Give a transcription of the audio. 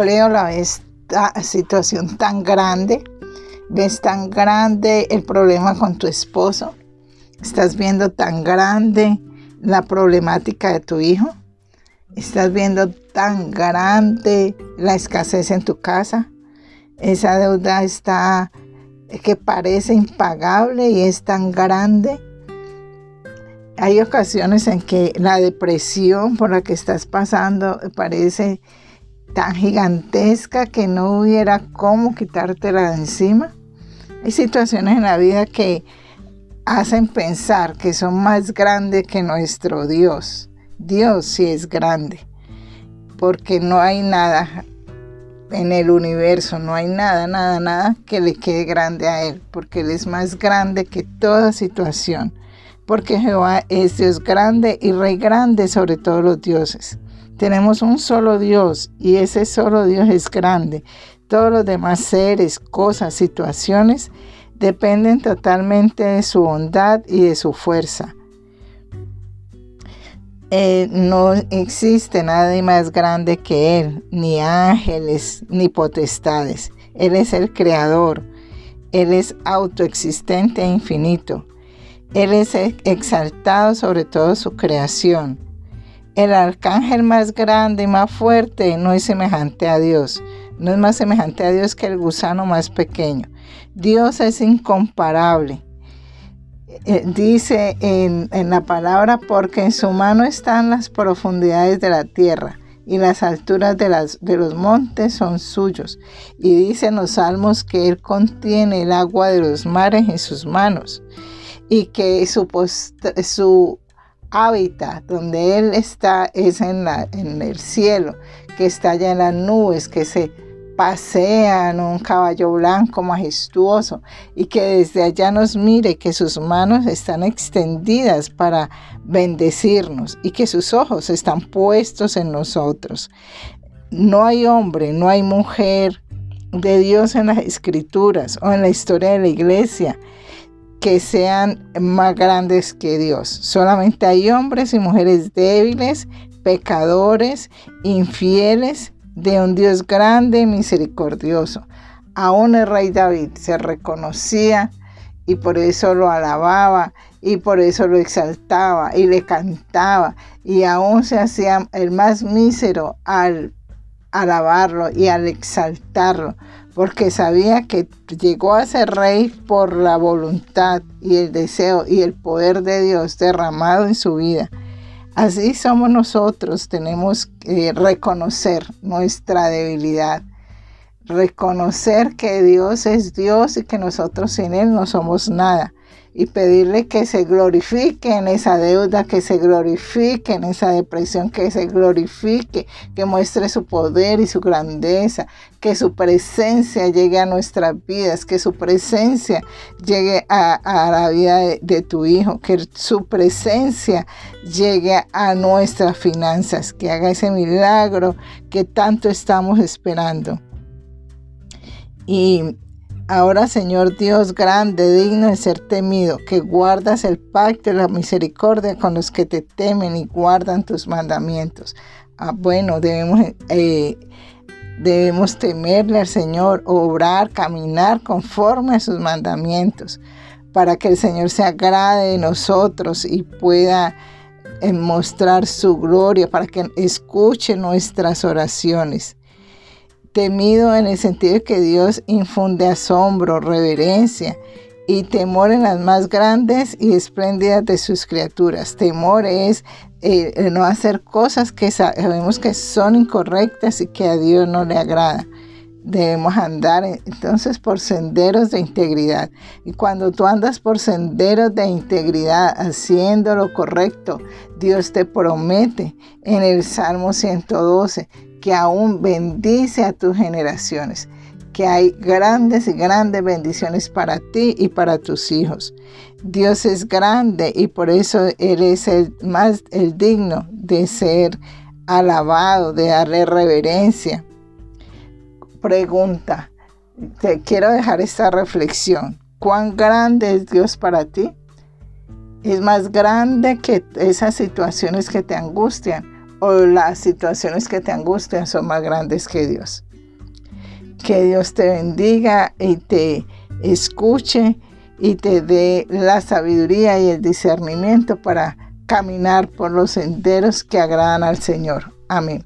empleo la ves situación tan grande, ves tan grande el problema con tu esposo, estás viendo tan grande la problemática de tu hijo, estás viendo tan grande la escasez en tu casa, esa deuda está que parece impagable y es tan grande. Hay ocasiones en que la depresión por la que estás pasando parece tan gigantesca que no hubiera cómo quitártela de encima. Hay situaciones en la vida que hacen pensar que son más grandes que nuestro Dios. Dios sí es grande, porque no hay nada en el universo, no hay nada, nada, nada que le quede grande a Él, porque Él es más grande que toda situación, porque Jehová es Dios grande y Rey grande sobre todos los dioses. Tenemos un solo Dios y ese solo Dios es grande. Todos los demás seres, cosas, situaciones dependen totalmente de su bondad y de su fuerza. Eh, no existe nadie más grande que Él, ni ángeles, ni potestades. Él es el creador. Él es autoexistente e infinito. Él es exaltado sobre toda su creación. El arcángel más grande y más fuerte no es semejante a Dios. No es más semejante a Dios que el gusano más pequeño. Dios es incomparable. Eh, dice en, la palabra, porque en su mano están las profundidades de la tierra y las alturas de, las, de los montes son suyos. Y dice en los salmos que Él contiene el agua de los mares en sus manos y que su, su hábitat, donde Él está, es en, en el cielo, que está allá en las nubes, que se pasea en un caballo blanco majestuoso y que desde allá nos mire que sus manos están extendidas para bendecirnos y que sus ojos están puestos en nosotros. No hay hombre, no hay mujer de Dios en las escrituras o en la historia de la iglesia que sean más grandes que Dios. Solamente hay hombres y mujeres débiles, pecadores, infieles, de un Dios grande y misericordioso. Aún el rey David se reconocía y por eso lo alababa y por eso lo exaltaba y le cantaba y aún se hacía el más mísero al alabarlo y al exaltarlo porque sabía que llegó a ser rey por la voluntad y el deseo y el poder de Dios derramado en su vida. Así somos nosotros, tenemos que reconocer nuestra debilidad, reconocer que Dios es Dios y que nosotros sin Él no somos nada y pedirle que se glorifique en esa deuda, que se glorifique en esa depresión, que se glorifique, que muestre su poder y su grandeza, que su presencia llegue a nuestras vidas, que su presencia llegue a, la vida de, tu hijo, que su presencia llegue a nuestras finanzas, que haga ese milagro que tanto estamos esperando. Y Ahora, Señor Dios grande, digno de ser temido, que guardas el pacto y la misericordia con los que te temen y guardan tus mandamientos. Ah, bueno, debemos, eh, debemos temerle al Señor, obrar, caminar conforme a sus mandamientos, para que el Señor se agrade de nosotros y pueda eh, mostrar su gloria, para que escuche nuestras oraciones temido en el sentido que Dios infunde asombro, reverencia y temor en las más grandes y espléndidas de sus criaturas. Temor es eh, no hacer cosas que sabemos que son incorrectas y que a Dios no le agrada. Debemos andar entonces por senderos de integridad. Y cuando tú andas por senderos de integridad, haciendo lo correcto, Dios te promete en el Salmo 112 que aún bendice a tus generaciones, que hay grandes y grandes bendiciones para ti y para tus hijos. Dios es grande y por eso eres el más el digno de ser alabado, de darle reverencia. Pregunta, te quiero dejar esta reflexión. ¿Cuán grande es Dios para ti? Es más grande que esas situaciones que te angustian o las situaciones que te angustian son más grandes que Dios. Que Dios te bendiga y te escuche y te dé la sabiduría y el discernimiento para caminar por los senderos que agradan al Señor. Amén.